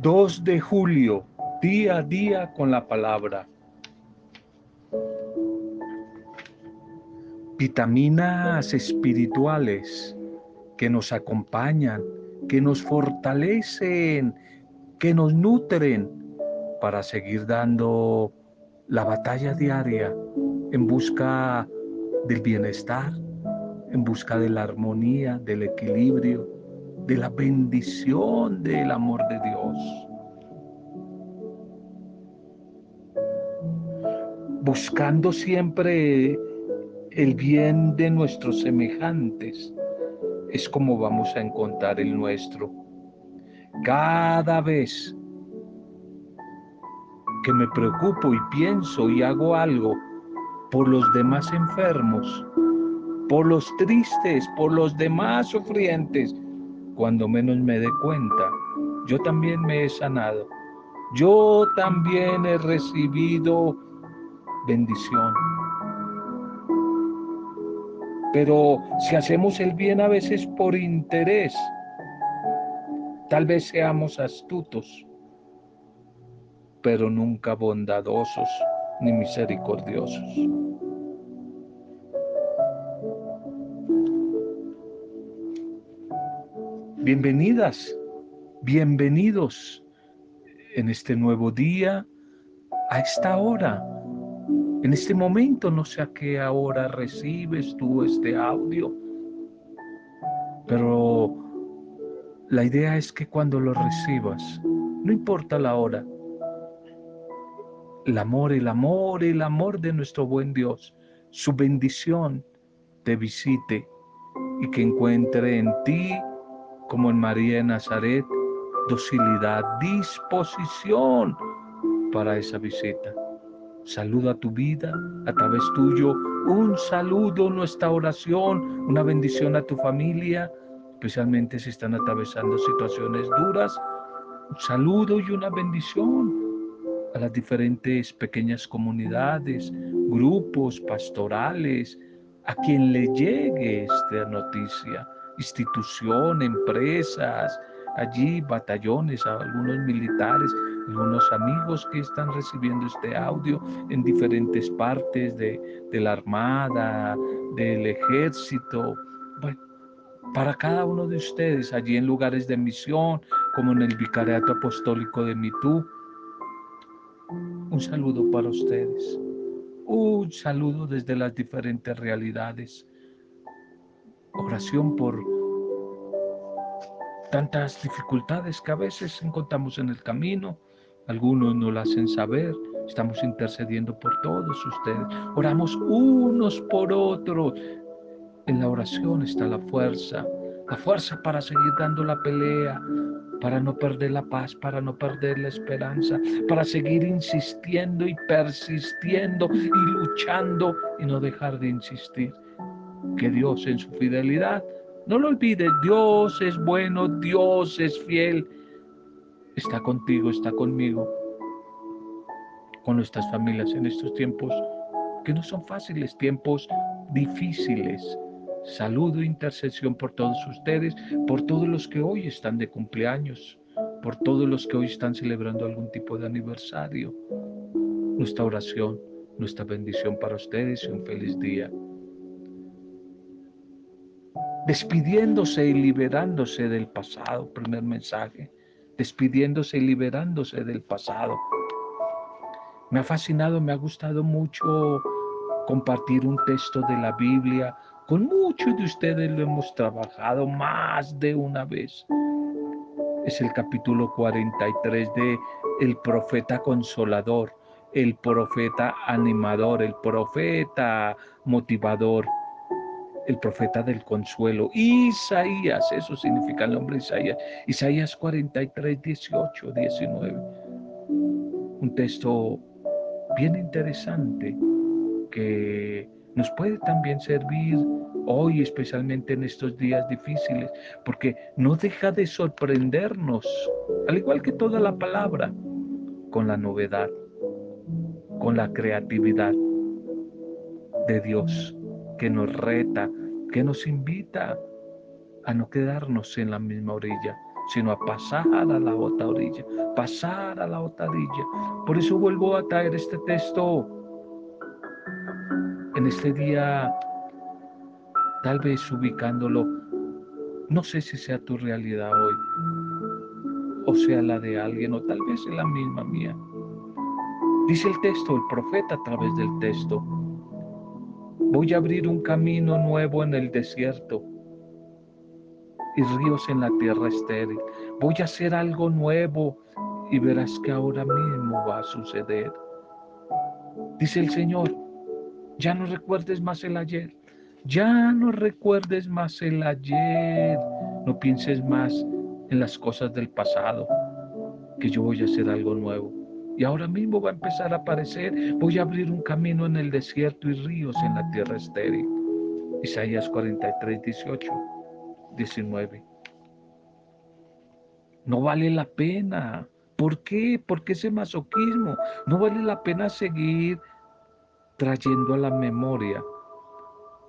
2 de julio, día a día con la palabra. Vitaminas espirituales que nos acompañan, que nos fortalecen, que nos nutren para seguir dando la batalla diaria en busca del bienestar, en busca de la armonía, del equilibrio, de la bendición del amor de Dios. Buscando siempre el bien de nuestros semejantes, es como vamos a encontrar el nuestro. Cada vez que me preocupo y pienso y hago algo por los demás enfermos, por los tristes, por los demás sufrientes, cuando menos me dé cuenta, yo también me he sanado. Yo también he recibido bendición. Pero si hacemos el bien a veces por interés, tal vez seamos astutos, pero nunca bondadosos ni misericordiosos. Bienvenidas, bienvenidos en este nuevo día, a esta hora, en este momento, no sé a qué hora recibes tú este audio, pero la idea es que cuando lo recibas, no importa la hora, el amor, el amor, el amor de nuestro buen Dios, su bendición te visite y que encuentre en ti como en María de Nazaret, docilidad, disposición para esa visita. Saluda tu vida a través tuyo, un saludo, nuestra oración, una bendición a tu familia, especialmente si están atravesando situaciones duras. Un saludo y una bendición a las diferentes pequeñas comunidades, grupos pastorales, a quien le llegue esta noticia institución, empresas, allí batallones, algunos militares, algunos amigos que están recibiendo este audio en diferentes partes de, de la Armada, del Ejército. Para cada uno de ustedes, allí en lugares de misión, como en el Vicariato Apostólico de Mitú, un saludo para ustedes. Un saludo desde las diferentes realidades oración por tantas dificultades que a veces encontramos en el camino. Algunos no lo hacen saber. Estamos intercediendo por todos ustedes. Oramos unos por otros. En la oración está la fuerza. La fuerza para seguir dando la pelea, para no perder la paz, para no perder la esperanza, para seguir insistiendo y persistiendo y luchando y no dejar de insistir que Dios en su fidelidad, no lo olvides, Dios es bueno, Dios es fiel, está contigo, está conmigo, con nuestras familias en estos tiempos que no son fáciles, tiempos difíciles. Saludo e intercesión por todos ustedes, por todos los que hoy están de cumpleaños, por todos los que hoy están celebrando algún tipo de aniversario. Nuestra oración, nuestra bendición para ustedes y un feliz día despidiéndose y liberándose del pasado, primer mensaje, despidiéndose y liberándose del pasado. Me ha fascinado, me ha gustado mucho compartir un texto de la Biblia. Con muchos de ustedes lo hemos trabajado más de una vez. Es el capítulo 43 de El profeta consolador, el profeta animador, el profeta motivador el profeta del consuelo. Isaías, eso significa el nombre Isaías. Isaías 43, 18, 19. Un texto bien interesante que nos puede también servir hoy, especialmente en estos días difíciles, porque no deja de sorprendernos, al igual que toda la palabra, con la novedad, con la creatividad de Dios que nos reta, que nos invita a no quedarnos en la misma orilla, sino a pasar a la otra orilla, pasar a la otra orilla. Por eso vuelvo a traer este texto en este día, tal vez ubicándolo, no sé si sea tu realidad hoy, o sea la de alguien, o tal vez es la misma mía. Dice el texto, el profeta a través del texto, voy a abrir un camino nuevo en el desierto y ríos en la tierra estéril. Voy a hacer algo nuevo y verás que ahora mismo va a suceder. Dice el Señor, ya no recuerdes más el ayer, ya no recuerdes más el ayer, no pienses más en las cosas del pasado, que yo voy a hacer algo nuevo. Y ahora mismo va a empezar a aparecer. Voy a abrir un camino en el desierto y ríos en la tierra estéril. Isaías 43, 18, 19. No vale la pena. ¿Por qué? Porque ese masoquismo. No vale la pena seguir trayendo a la memoria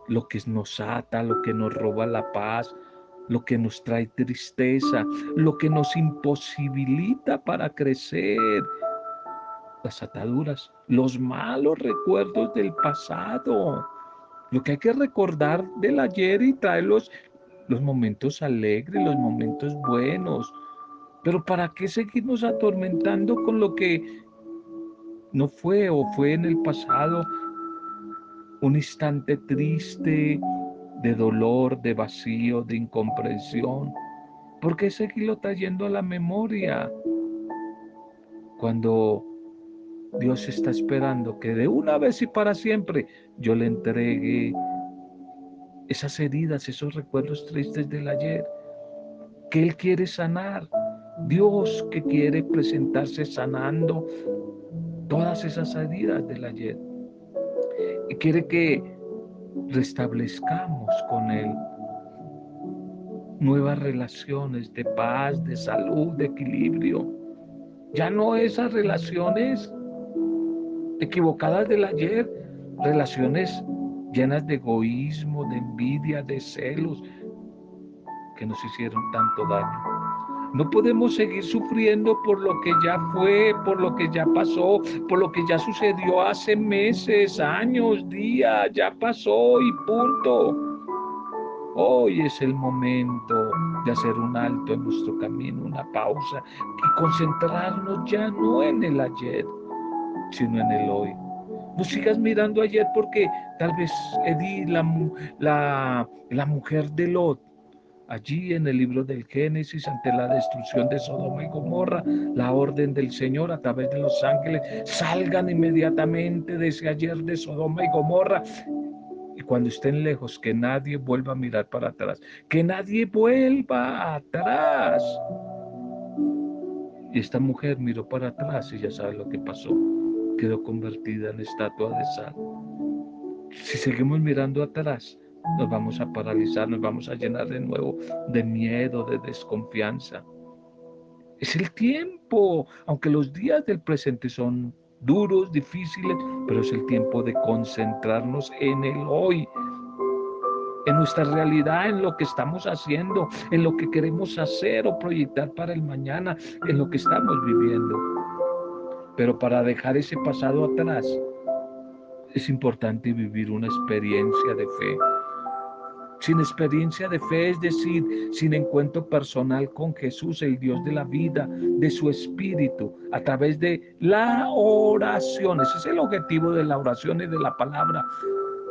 lo que nos ata, lo que nos roba la paz, lo que nos trae tristeza, lo que nos imposibilita para crecer, las ataduras, los malos recuerdos del pasado. Lo que hay que recordar del ayer y traer los, los momentos alegres, los momentos buenos. Pero ¿para qué seguirnos atormentando con lo que no fue o fue en el pasado un instante triste de dolor, de vacío, de incomprensión? ¿Por qué seguirlo trayendo a la memoria? Cuando Dios está esperando que de una vez y para siempre yo le entregue esas heridas, esos recuerdos tristes del ayer, que Él quiere sanar. Dios que quiere presentarse sanando todas esas heridas del ayer. Y quiere que restablezcamos con Él nuevas relaciones de paz, de salud, de equilibrio. Ya no esas relaciones equivocadas del ayer, relaciones llenas de egoísmo, de envidia, de celos, que nos hicieron tanto daño. No podemos seguir sufriendo por lo que ya fue, por lo que ya pasó, por lo que ya sucedió hace meses, años, días, ya pasó y punto. Hoy es el momento de hacer un alto en nuestro camino, una pausa y concentrarnos ya no en el ayer, sino en el hoy. No sigas mirando ayer porque tal vez Edith, la, la, la mujer de Lot, allí en el libro del Génesis, ante la destrucción de Sodoma y Gomorra, la orden del Señor a través de los ángeles, salgan inmediatamente de ese ayer de Sodoma y Gomorra. Y cuando estén lejos, que nadie vuelva a mirar para atrás, que nadie vuelva atrás. Y esta mujer miró para atrás y ya sabe lo que pasó quedó convertida en estatua de sal. Si seguimos mirando atrás, nos vamos a paralizar, nos vamos a llenar de nuevo de miedo, de desconfianza. Es el tiempo, aunque los días del presente son duros, difíciles, pero es el tiempo de concentrarnos en el hoy, en nuestra realidad, en lo que estamos haciendo, en lo que queremos hacer o proyectar para el mañana, en lo que estamos viviendo. Pero para dejar ese pasado atrás, es importante vivir una experiencia de fe. Sin experiencia de fe, es decir, sin encuentro personal con Jesús, el Dios de la vida, de su espíritu, a través de la oración. Ese es el objetivo de la oración y de la palabra.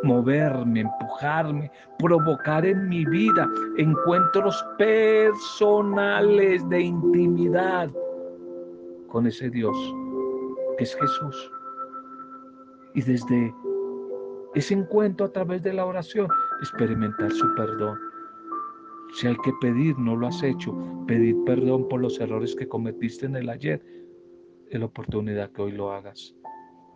Moverme, empujarme, provocar en mi vida encuentros personales de intimidad con ese Dios es Jesús. Y desde ese encuentro a través de la oración, experimentar su perdón. Si hay que pedir, no lo has hecho, pedir perdón por los errores que cometiste en el ayer, es la oportunidad que hoy lo hagas.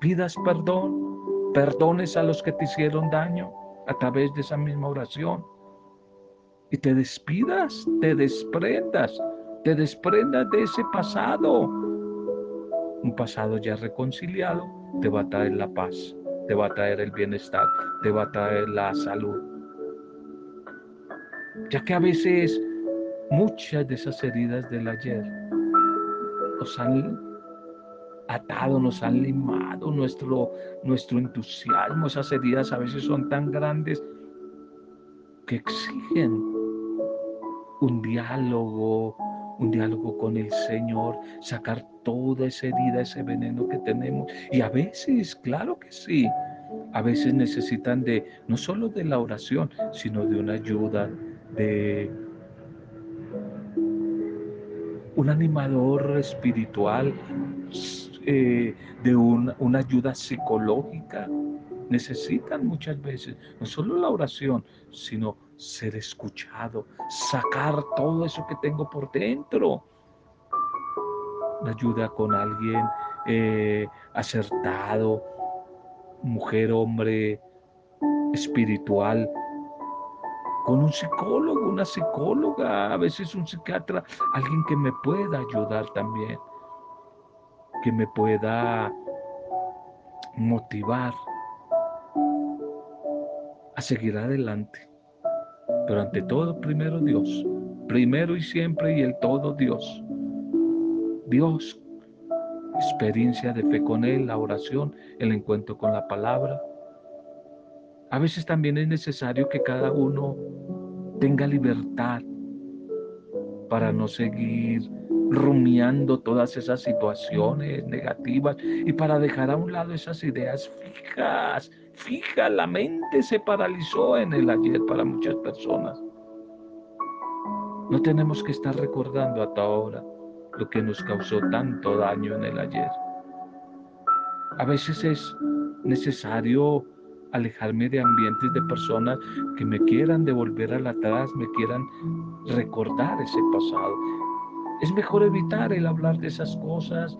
Pidas perdón, perdones a los que te hicieron daño a través de esa misma oración. Y te despidas, te desprendas, te desprendas de ese pasado un pasado ya reconciliado te va a traer la paz, te va a traer el bienestar, te va a traer la salud. Ya que a veces muchas de esas heridas del ayer nos han atado, nos han limado nuestro, nuestro entusiasmo. Esas heridas a veces son tan grandes que exigen un diálogo, un diálogo con el Señor, sacar toda esa herida, ese veneno que tenemos. Y a veces, claro que sí, a veces necesitan de no solo de la oración, sino de una ayuda, de un animador espiritual, eh, de una ayuda psicológica. Necesitan muchas veces no solo la oración, sino ser escuchado, sacar todo eso que tengo por dentro. Ayuda con alguien eh, acertado, mujer, hombre, espiritual, con un psicólogo, una psicóloga, a veces un psiquiatra, alguien que me pueda ayudar también, que me pueda motivar a seguir adelante. Pero ante todo, primero Dios, primero y siempre y el todo Dios. Dios, experiencia de fe con Él, la oración, el encuentro con la palabra, a veces también es necesario que cada uno tenga libertad para no seguir rumiando todas esas situaciones negativas y para dejar a un lado esas ideas fijas. Fija, la mente se paralizó en el ayer para muchas personas. No tenemos que estar recordando hasta ahora lo que nos causó tanto daño en el ayer. A veces es necesario alejarme de ambientes de personas que me quieran devolver al atrás, me quieran recordar ese pasado. Es mejor evitar el hablar de esas cosas,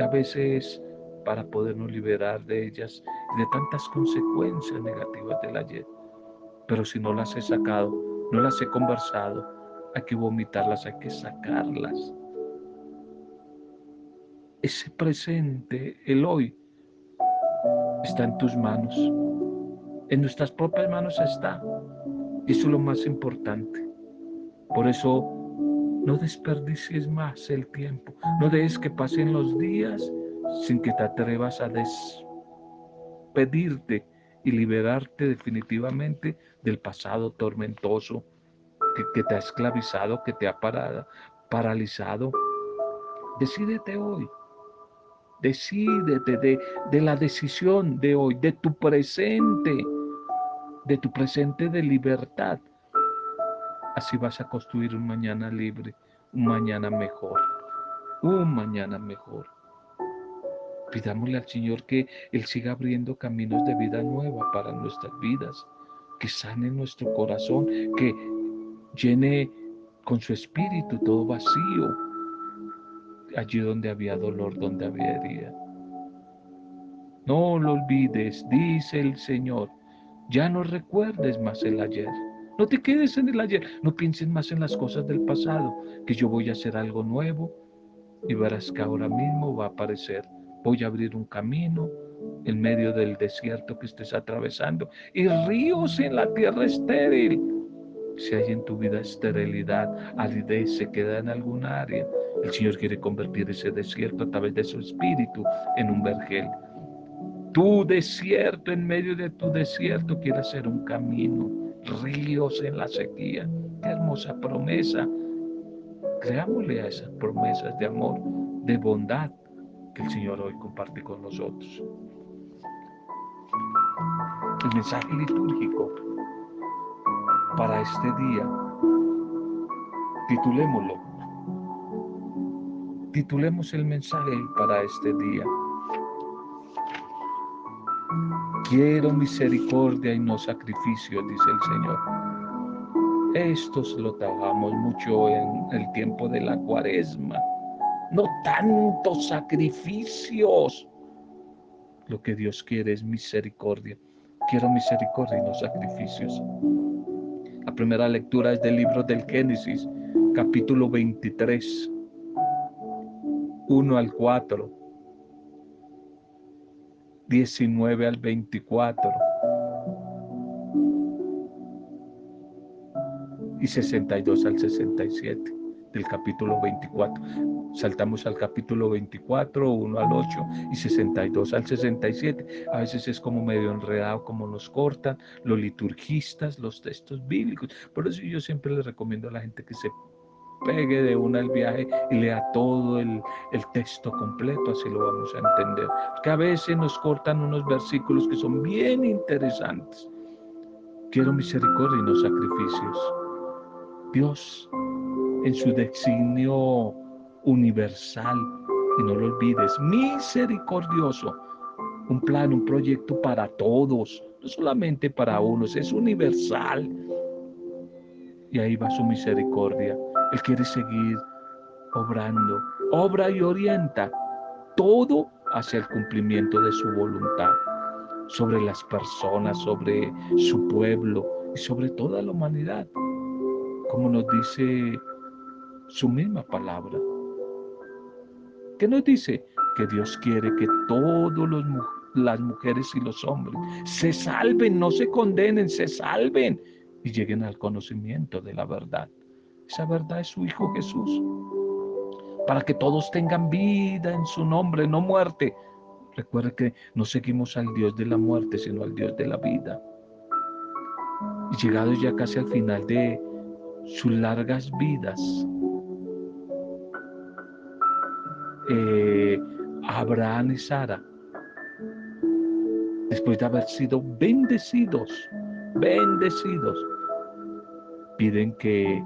a veces para podernos liberar de ellas de tantas consecuencias negativas del ayer. Pero si no las he sacado, no las he conversado, hay que vomitarlas, hay que sacarlas. Ese presente, el hoy, está en tus manos. En nuestras propias manos está. Eso es lo más importante. Por eso no desperdicies más el tiempo. No dejes que pasen los días sin que te atrevas a despedirte y liberarte definitivamente del pasado tormentoso que, que te ha esclavizado, que te ha parado, paralizado. Decídete hoy Decídete de, de la decisión de hoy, de tu presente, de tu presente de libertad. Así vas a construir un mañana libre, un mañana mejor, un mañana mejor. Pidámosle al Señor que Él siga abriendo caminos de vida nueva para nuestras vidas, que sane nuestro corazón, que llene con su espíritu todo vacío, allí donde había dolor, donde había herida. No lo olvides, dice el Señor. Ya no recuerdes más el ayer. No te quedes en el ayer. No pienses más en las cosas del pasado, que yo voy a hacer algo nuevo y verás que ahora mismo va a aparecer. Voy a abrir un camino en medio del desierto que estés atravesando y ríos en la tierra estéril. Si hay en tu vida esterilidad, aridez, se queda en alguna área, el Señor quiere convertir ese desierto a través de su espíritu en un vergel. Tu desierto, en medio de tu desierto, quiere hacer un camino, ríos en la sequía. Qué hermosa promesa. Creámosle a esas promesas de amor, de bondad el Señor hoy comparte con nosotros. El mensaje litúrgico para este día, titulémoslo Titulemos el mensaje para este día. Quiero misericordia y no sacrificio, dice el Señor. Esto lo trabajamos mucho en el tiempo de la cuaresma. No tantos sacrificios. Lo que Dios quiere es misericordia. Quiero misericordia y no sacrificios. La primera lectura es del libro del Génesis, capítulo 23 1 al 4, 19 al 24. y 62 al 67 del capítulo 24. Saltamos al capítulo 24, 1 al 8 y 62 al 67. A veces es como medio enredado, como nos cortan los liturgistas, los textos bíblicos. Por eso yo siempre les recomiendo a la gente que se pegue de una el viaje y lea todo el, el, texto completo, así lo vamos a entender. Que a veces nos cortan unos versículos que son bien interesantes. Quiero misericordia y no sacrificios. Dios en su designio universal, y no lo olvides, misericordioso, un plan, un proyecto para todos, no solamente para unos, es universal. Y ahí va su misericordia. Él quiere seguir obrando, obra y orienta todo hacia el cumplimiento de su voluntad, sobre las personas, sobre su pueblo y sobre toda la humanidad como nos dice su misma palabra. ¿Qué nos dice? Que Dios quiere que todos los las mujeres y los hombres se salven, no se condenen, se salven y lleguen al conocimiento de la verdad. Esa verdad es su Hijo Jesús. Para que todos tengan vida en su nombre, no muerte. Recuerde que no seguimos al Dios de la muerte, sino al Dios de la vida. Y llegados ya casi al final de sus largas vidas. Eh, Abraham y Sara, después de haber sido bendecidos, bendecidos, piden que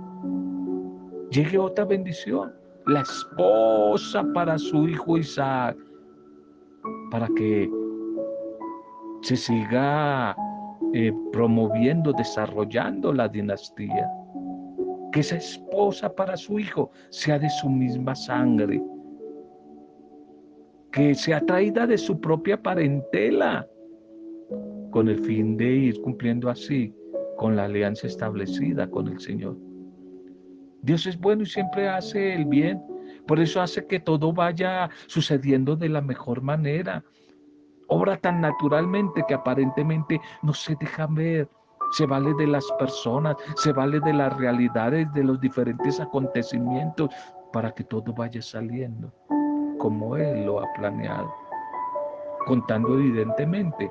llegue otra bendición, la esposa para su hijo Isaac, para que se siga eh, promoviendo, desarrollando la dinastía. Que esa esposa para su hijo sea de su misma sangre, que sea traída de su propia parentela, con el fin de ir cumpliendo así con la alianza establecida con el Señor. Dios es bueno y siempre hace el bien, por eso hace que todo vaya sucediendo de la mejor manera. Obra tan naturalmente que aparentemente no se deja ver, se vale de las personas, se vale de las realidades, de los diferentes acontecimientos, para que todo vaya saliendo como Él lo ha planeado, contando evidentemente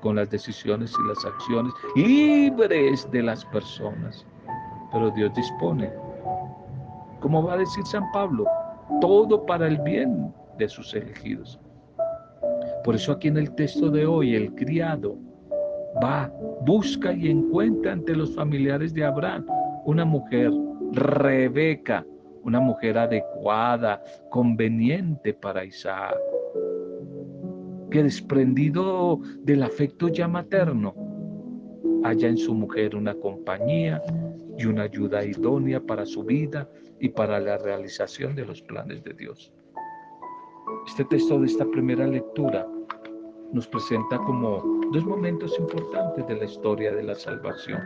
con las decisiones y las acciones libres de las personas. Pero Dios dispone, como va a decir San Pablo, todo para el bien de sus elegidos. Por eso aquí en el texto de hoy, el criado va, busca y encuentra ante los familiares de Abraham una mujer, Rebeca, una mujer adecuada, conveniente para Isaac, que desprendido del afecto ya materno, haya en su mujer una compañía y una ayuda idónea para su vida y para la realización de los planes de Dios. Este texto de esta primera lectura nos presenta como dos momentos importantes de la historia de la salvación.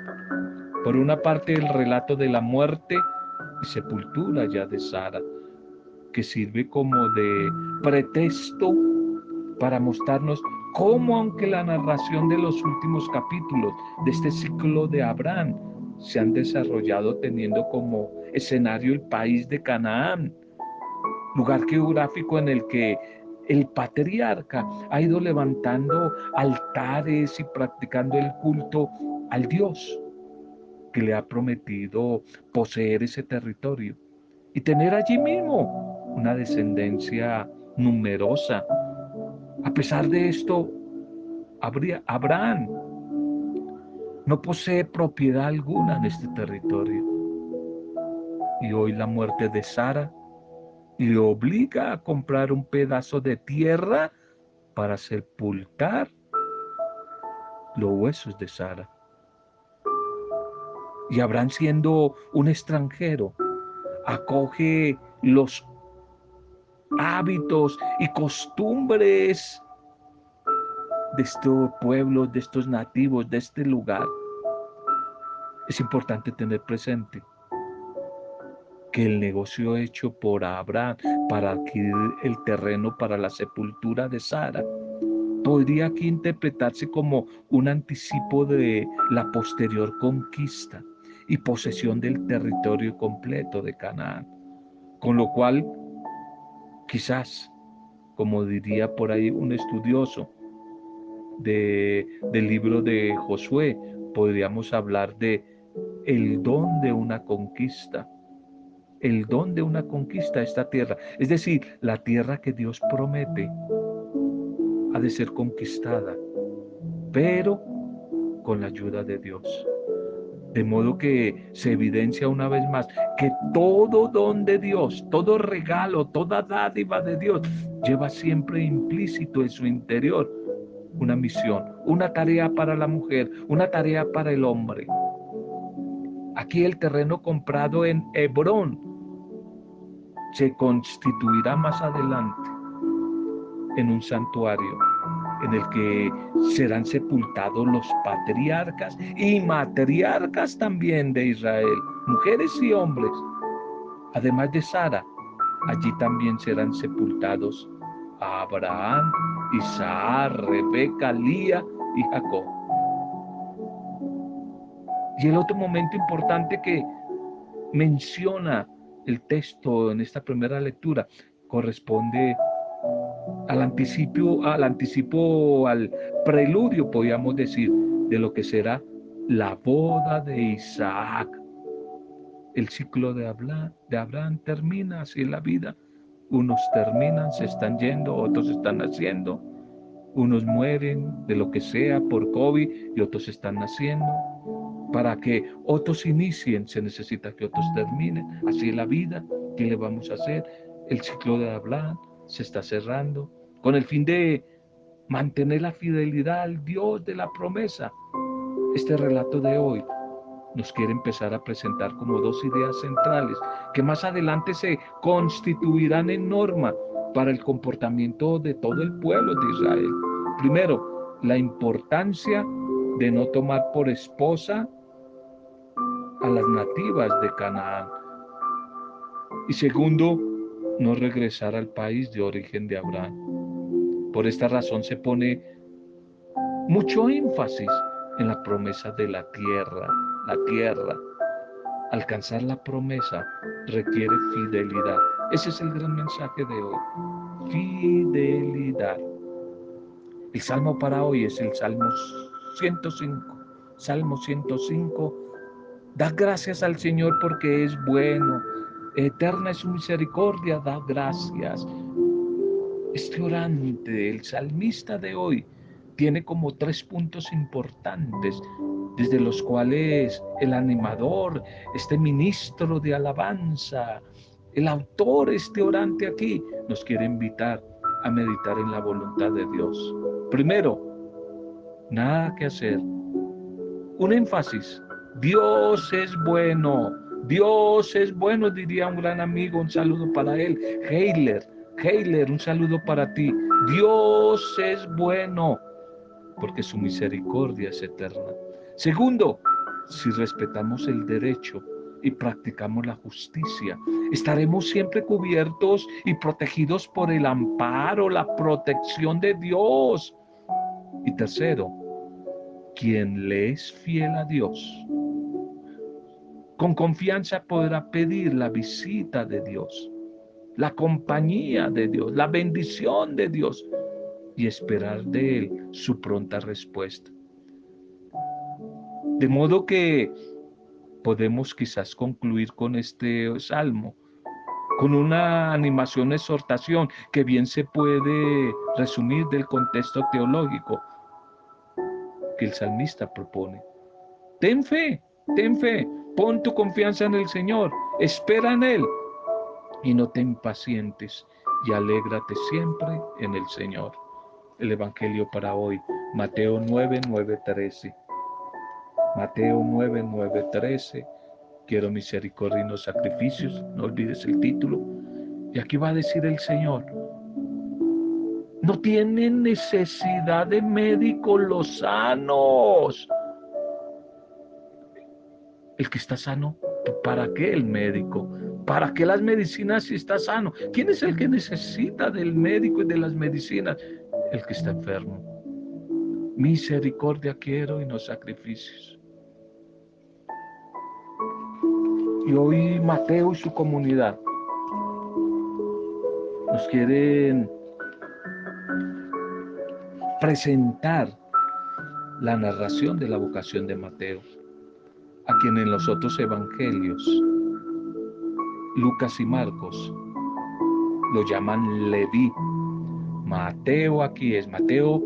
Por una parte, el relato de la muerte sepultura ya de Sara, que sirve como de pretexto para mostrarnos cómo, aunque la narración de los últimos capítulos de este ciclo de Abraham se han desarrollado teniendo como escenario el país de Canaán, lugar geográfico en el que el patriarca ha ido levantando altares y practicando el culto al Dios que le ha prometido poseer ese territorio y tener allí mismo una descendencia numerosa. A pesar de esto, Abraham no posee propiedad alguna en este territorio. Y hoy la muerte de Sara le obliga a comprar un pedazo de tierra para sepultar los huesos de Sara. Y Abraham siendo un extranjero, acoge los hábitos y costumbres de estos pueblos, de estos nativos, de este lugar. Es importante tener presente que el negocio hecho por Abraham para adquirir el terreno para la sepultura de Sara podría aquí interpretarse como un anticipo de la posterior conquista y posesión del territorio completo de Canaán. Con lo cual, quizás, como diría por ahí un estudioso de, del libro de Josué, podríamos hablar de el don de una conquista, el don de una conquista a esta tierra, es decir, la tierra que Dios promete ha de ser conquistada, pero con la ayuda de Dios. De modo que se evidencia una vez más que todo don de Dios, todo regalo, toda dádiva de Dios lleva siempre implícito en su interior una misión, una tarea para la mujer, una tarea para el hombre. Aquí el terreno comprado en Hebrón se constituirá más adelante en un santuario en el que serán sepultados los patriarcas y matriarcas también de Israel, mujeres y hombres. Además de Sara, allí también serán sepultados Abraham, Isaac, Rebeca, Lía y Jacob. Y el otro momento importante que menciona el texto en esta primera lectura corresponde al anticipo, al anticipo, al preludio, podríamos decir, de lo que será la boda de Isaac. El ciclo de Abraham, de Abraham termina así la vida. Unos terminan, se están yendo, otros están naciendo. Unos mueren de lo que sea por COVID y otros están naciendo. Para que otros inicien, se necesita que otros terminen. Así la vida. ¿Qué le vamos a hacer? El ciclo de Abraham se está cerrando con el fin de mantener la fidelidad al Dios de la promesa. Este relato de hoy nos quiere empezar a presentar como dos ideas centrales que más adelante se constituirán en norma para el comportamiento de todo el pueblo de Israel. Primero, la importancia de no tomar por esposa a las nativas de Canaán. Y segundo, no regresar al país de origen de Abraham. Por esta razón se pone mucho énfasis en la promesa de la tierra, la tierra. Alcanzar la promesa requiere fidelidad. Ese es el gran mensaje de hoy. Fidelidad. El salmo para hoy es el Salmo 105. Salmo 105. Da gracias al Señor porque es bueno, Eterna es su misericordia, da gracias. Este orante, el salmista de hoy, tiene como tres puntos importantes, desde los cuales el animador, este ministro de alabanza, el autor, este orante aquí, nos quiere invitar a meditar en la voluntad de Dios. Primero, nada que hacer. Un énfasis. Dios es bueno. Dios es bueno, diría un gran amigo, un saludo para él. Heiler, Heiler, un saludo para ti. Dios es bueno, porque su misericordia es eterna. Segundo, si respetamos el derecho y practicamos la justicia, estaremos siempre cubiertos y protegidos por el amparo, la protección de Dios. Y tercero, quien le es fiel a Dios, con confianza podrá pedir la visita de Dios, la compañía de Dios, la bendición de Dios y esperar de Él su pronta respuesta. De modo que podemos quizás concluir con este salmo, con una animación, exhortación que bien se puede resumir del contexto teológico que el salmista propone. Ten fe, ten fe, Pon tu confianza en el Señor, espera en Él y no te impacientes y alégrate siempre en el Señor. El Evangelio para hoy, Mateo 9, 9, 13. Mateo 9, 9, 13. Quiero misericordia y no sacrificios. No olvides el título. Y aquí va a decir el Señor. No tienen necesidad de médicos los sanos el que está sano, ¿para qué el médico? ¿Para qué las medicinas si está sano? ¿Quién es el que necesita del médico y de las medicinas? El que está enfermo. Misericordia quiero y no sacrificios. Y hoy Mateo y su comunidad nos quieren presentar la narración de la vocación de Mateo, a quien en los otros evangelios, Lucas y Marcos, lo llaman Leví. Mateo aquí es, Mateo,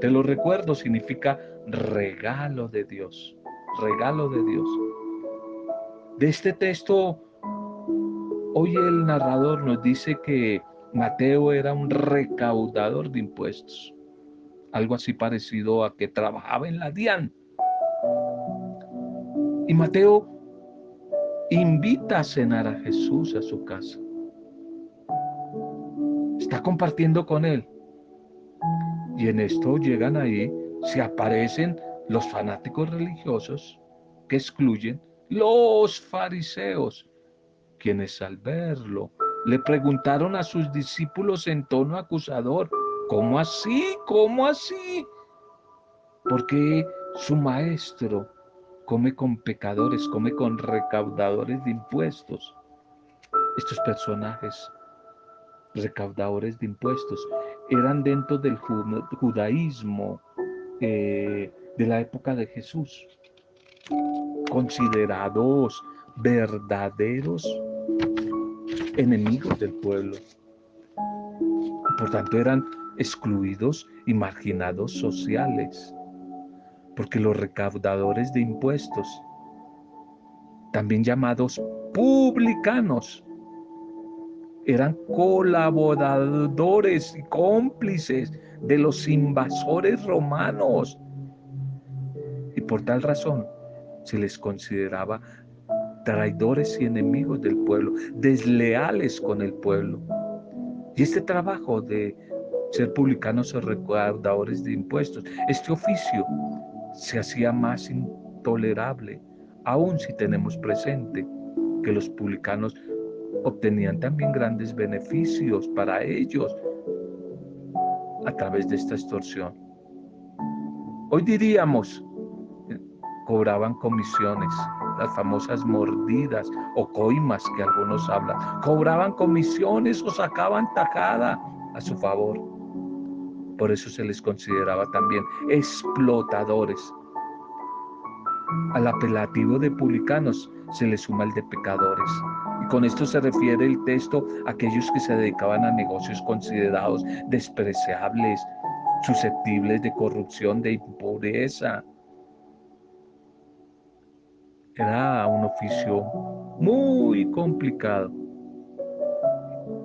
te lo recuerdo, significa regalo de Dios, regalo de Dios. De este texto, hoy el narrador nos dice que Mateo era un recaudador de impuestos algo así parecido a que trabajaba en la DIAN. Y Mateo invita a cenar a Jesús a su casa. Está compartiendo con él. Y en esto llegan ahí, se aparecen los fanáticos religiosos que excluyen los fariseos, quienes al verlo le preguntaron a sus discípulos en tono acusador, ¿Cómo así? ¿Cómo así? Porque su maestro come con pecadores, come con recaudadores de impuestos. Estos personajes, recaudadores de impuestos, eran dentro del judaísmo eh, de la época de Jesús, considerados verdaderos enemigos del pueblo. Por tanto, eran excluidos y marginados sociales, porque los recaudadores de impuestos, también llamados publicanos, eran colaboradores y cómplices de los invasores romanos. Y por tal razón se les consideraba traidores y enemigos del pueblo, desleales con el pueblo. Y este trabajo de ser publicanos o recaudadores de impuestos. Este oficio se hacía más intolerable, aun si tenemos presente que los publicanos obtenían también grandes beneficios para ellos a través de esta extorsión. Hoy diríamos, cobraban comisiones, las famosas mordidas o coimas que algunos hablan, cobraban comisiones o sacaban tajada a su favor. Por eso se les consideraba también explotadores. Al apelativo de publicanos se les suma el de pecadores. Y con esto se refiere el texto a aquellos que se dedicaban a negocios considerados despreciables, susceptibles de corrupción, de impureza. Era un oficio muy complicado.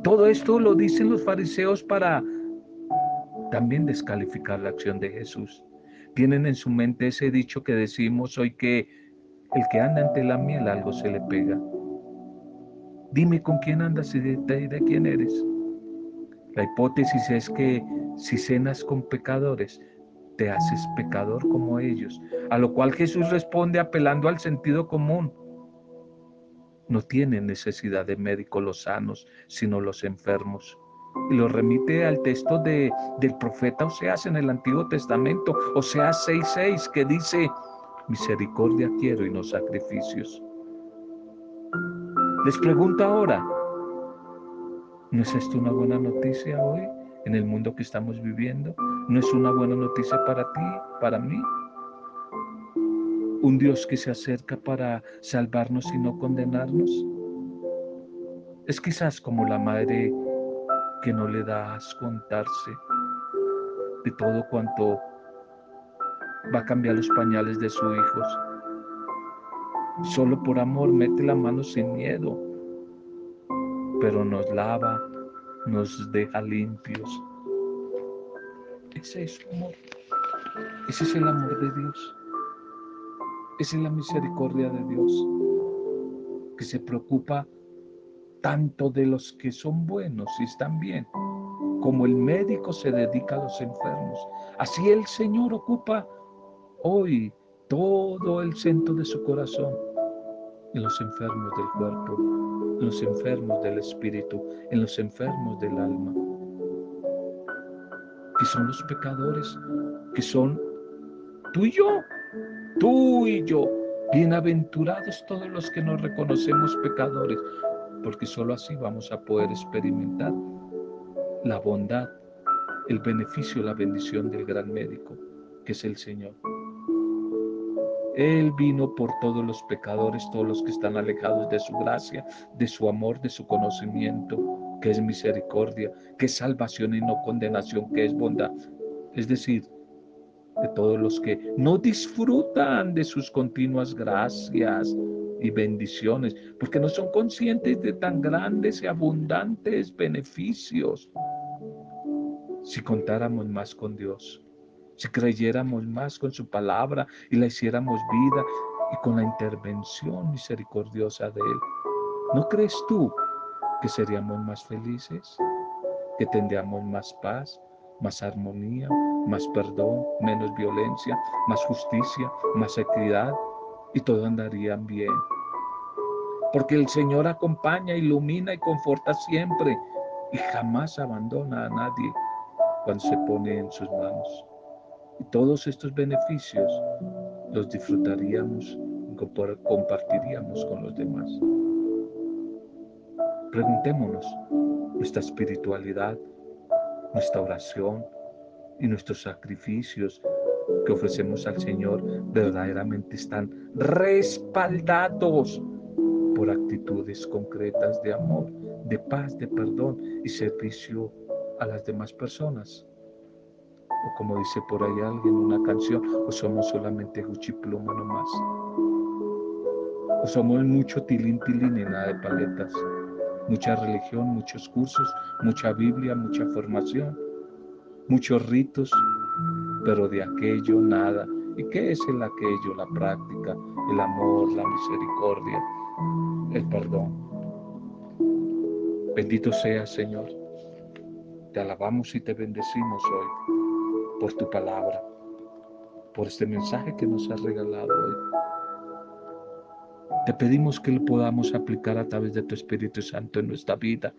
Todo esto lo dicen los fariseos para también descalificar la acción de Jesús. Tienen en su mente ese dicho que decimos hoy que el que anda ante la miel algo se le pega. Dime con quién andas y de, de quién eres. La hipótesis es que si cenas con pecadores, te haces pecador como ellos. A lo cual Jesús responde apelando al sentido común. No tienen necesidad de médicos los sanos, sino los enfermos lo remite al texto de, del profeta Oseas en el Antiguo Testamento, Oseas 6:6, que dice, misericordia quiero y no sacrificios. Les pregunto ahora, ¿no es esto una buena noticia hoy en el mundo que estamos viviendo? ¿No es una buena noticia para ti, para mí? Un Dios que se acerca para salvarnos y no condenarnos. Es quizás como la madre que no le das contarse de todo cuanto va a cambiar los pañales de sus hijos. Solo por amor mete la mano sin miedo, pero nos lava, nos deja limpios. Ese es amor. Ese es el amor de Dios. Esa es la misericordia de Dios, que se preocupa tanto de los que son buenos y están bien, como el médico se dedica a los enfermos. Así el Señor ocupa hoy todo el centro de su corazón en los enfermos del cuerpo, en los enfermos del espíritu, en los enfermos del alma, que son los pecadores, que son tú y yo, tú y yo, Bienaventurados todos los que nos reconocemos pecadores, porque sólo así vamos a poder experimentar la bondad, el beneficio, la bendición del gran médico, que es el Señor. Él vino por todos los pecadores, todos los que están alejados de su gracia, de su amor, de su conocimiento, que es misericordia, que es salvación y no condenación, que es bondad. Es decir, de todos los que no disfrutan de sus continuas gracias y bendiciones, porque no son conscientes de tan grandes y abundantes beneficios. Si contáramos más con Dios, si creyéramos más con su palabra y la hiciéramos vida y con la intervención misericordiosa de Él, ¿no crees tú que seríamos más felices? ¿Que tendríamos más paz, más armonía, más perdón, menos violencia, más justicia, más equidad y todo andaría bien? Porque el Señor acompaña, ilumina y conforta siempre y jamás abandona a nadie cuando se pone en sus manos. Y todos estos beneficios los disfrutaríamos y compartiríamos con los demás. Preguntémonos, nuestra espiritualidad, nuestra oración y nuestros sacrificios que ofrecemos al Señor verdaderamente están respaldados por actitudes concretas de amor, de paz, de perdón y servicio a las demás personas o como dice por ahí alguien una canción, o somos solamente guchipluma nomás. O somos mucho tilín tilín y nada de paletas. Mucha religión, muchos cursos, mucha Biblia, mucha formación, muchos ritos, pero de aquello nada. ¿Y qué es el aquello? La práctica, el amor, la misericordia, el perdón. Bendito sea, Señor. Te alabamos y te bendecimos hoy por tu palabra, por este mensaje que nos has regalado hoy. Te pedimos que lo podamos aplicar a través de tu Espíritu Santo en nuestra vida.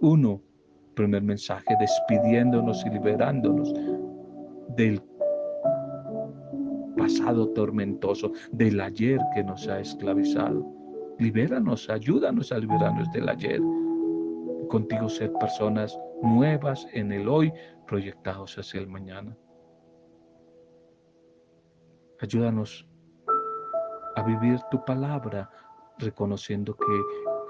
Uno, primer mensaje, despidiéndonos y liberándonos del pasado tormentoso, del ayer que nos ha esclavizado. Libéranos, ayúdanos a liberarnos del ayer. Contigo ser personas nuevas en el hoy, proyectados hacia el mañana. Ayúdanos a vivir tu palabra, reconociendo que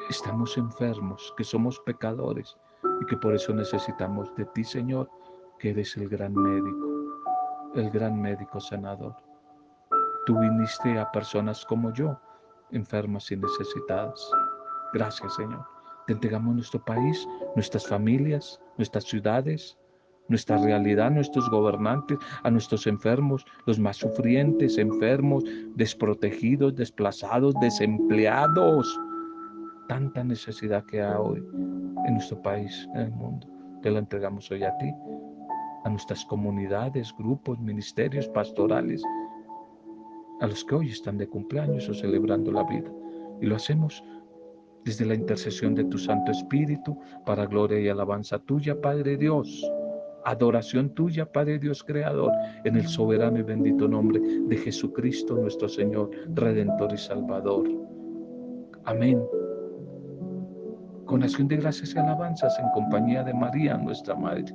estamos enfermos, que somos pecadores y que por eso necesitamos de ti, Señor, que eres el gran médico, el gran médico sanador. Tú viniste a personas como yo, enfermas y necesitadas. Gracias, Señor. Te entregamos nuestro país, nuestras familias, nuestras ciudades, nuestra realidad, nuestros gobernantes, a nuestros enfermos, los más sufrientes, enfermos, desprotegidos, desplazados, desempleados. Tanta necesidad que hay hoy en nuestro país, en el mundo. Te lo entregamos hoy a ti, a nuestras comunidades, grupos, ministerios pastorales, a los que hoy están de cumpleaños o celebrando la vida. Y lo hacemos desde la intercesión de tu Santo Espíritu, para gloria y alabanza tuya, Padre Dios. Adoración tuya, Padre Dios Creador, en el soberano y bendito nombre de Jesucristo nuestro Señor, Redentor y Salvador. Amén. Con acción de gracias y alabanzas en compañía de María, nuestra Madre.